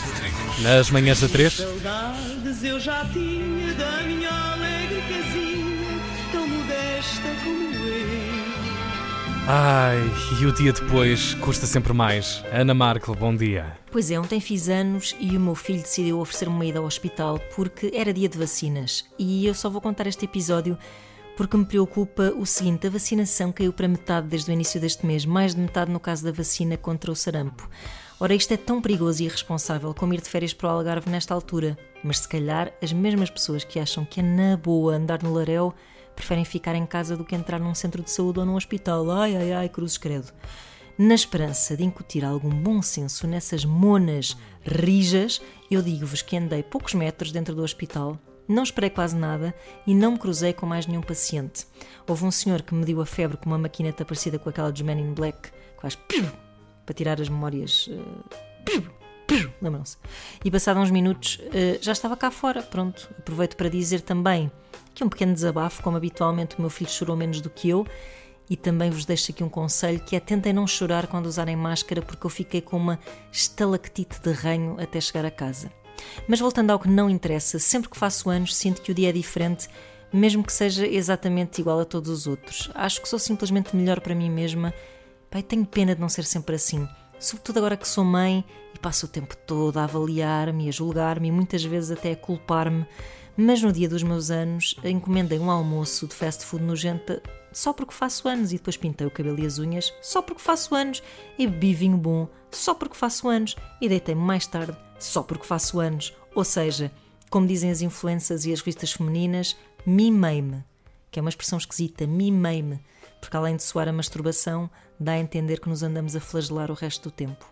da 3. Nas manhãs da 3. Saudades eu já tinha da minha alegre casinha, tão modesta como eu. Ai, e o dia depois custa sempre mais. Ana Markel, bom dia. Pois é, ontem fiz anos e o meu filho decidiu oferecer-me uma ida ao hospital porque era dia de vacinas. E eu só vou contar este episódio porque me preocupa o seguinte: a vacinação caiu para metade desde o início deste mês, mais de metade no caso da vacina contra o sarampo. Ora, isto é tão perigoso e irresponsável como ir de férias para o Algarve nesta altura. Mas se calhar as mesmas pessoas que acham que é na boa andar no Laréu preferem ficar em casa do que entrar num centro de saúde ou num hospital. Ai, ai, ai, cruzes credo. Na esperança de incutir algum bom senso nessas monas rijas, eu digo-vos que andei poucos metros dentro do hospital, não esperei quase nada e não me cruzei com mais nenhum paciente. Houve um senhor que me mediu a febre com uma maquineta parecida com aquela dos Men in Black, faz para tirar as memórias. Uh, Lembram-se? E passado uns minutos uh, já estava cá fora. Pronto, aproveito para dizer também que um pequeno desabafo, como habitualmente o meu filho chorou menos do que eu, e também vos deixo aqui um conselho que é tentem não chorar quando usarem máscara, porque eu fiquei com uma estalactite de ranho até chegar a casa. Mas voltando ao que não interessa, sempre que faço anos sinto que o dia é diferente, mesmo que seja exatamente igual a todos os outros. Acho que sou simplesmente melhor para mim mesma. Pai, tenho pena de não ser sempre assim. Sobretudo agora que sou mãe e passo o tempo todo a avaliar-me, a julgar-me e muitas vezes até a culpar-me. Mas no dia dos meus anos encomendei um almoço de fast food nojenta só porque faço anos e depois pintei o cabelo e as unhas só porque faço anos e bebi vinho bom só porque faço anos e deitei-me mais tarde só porque faço anos. Ou seja, como dizem as influências e as revistas femininas, mimei-me, que é uma expressão esquisita, mimei-me, porque além de soar a masturbação, dá a entender que nos andamos a flagelar o resto do tempo.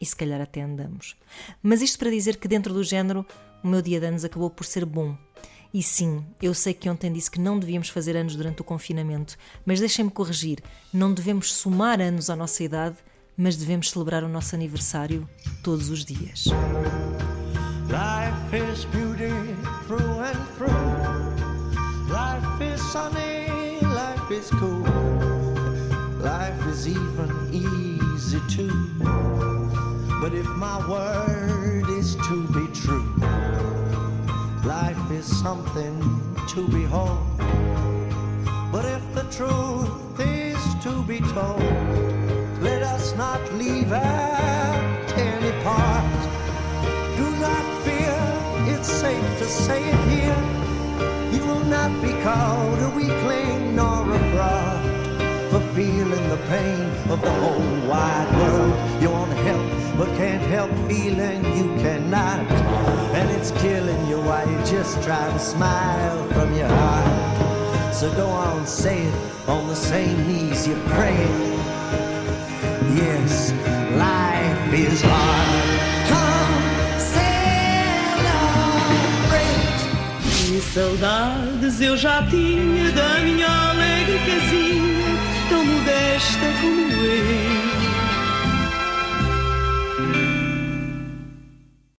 E se calhar até andamos. Mas isto para dizer que dentro do género, o meu dia de anos acabou por ser bom. E sim, eu sei que ontem disse que não devíamos fazer anos durante o confinamento, mas deixem-me corrigir: não devemos somar anos à nossa idade, mas devemos celebrar o nosso aniversário todos os dias. Life is beauty through and through. Life is sunny, life is cool. Life is even easy too. But if my word is to be true, life is something to behold. But if the truth is to be told, not leave out any part. Do not fear, it's safe to say it here. You will not be called a weakling nor a fraud for feeling the pain of the whole wide world. You want to help, but can't help feeling you cannot. And it's killing you while you just try to smile from your heart. So go on, say it on the same knees you're praying. Yes, life is hard. Come celebrate. Que saudades eu já tinha da minha alegre casinha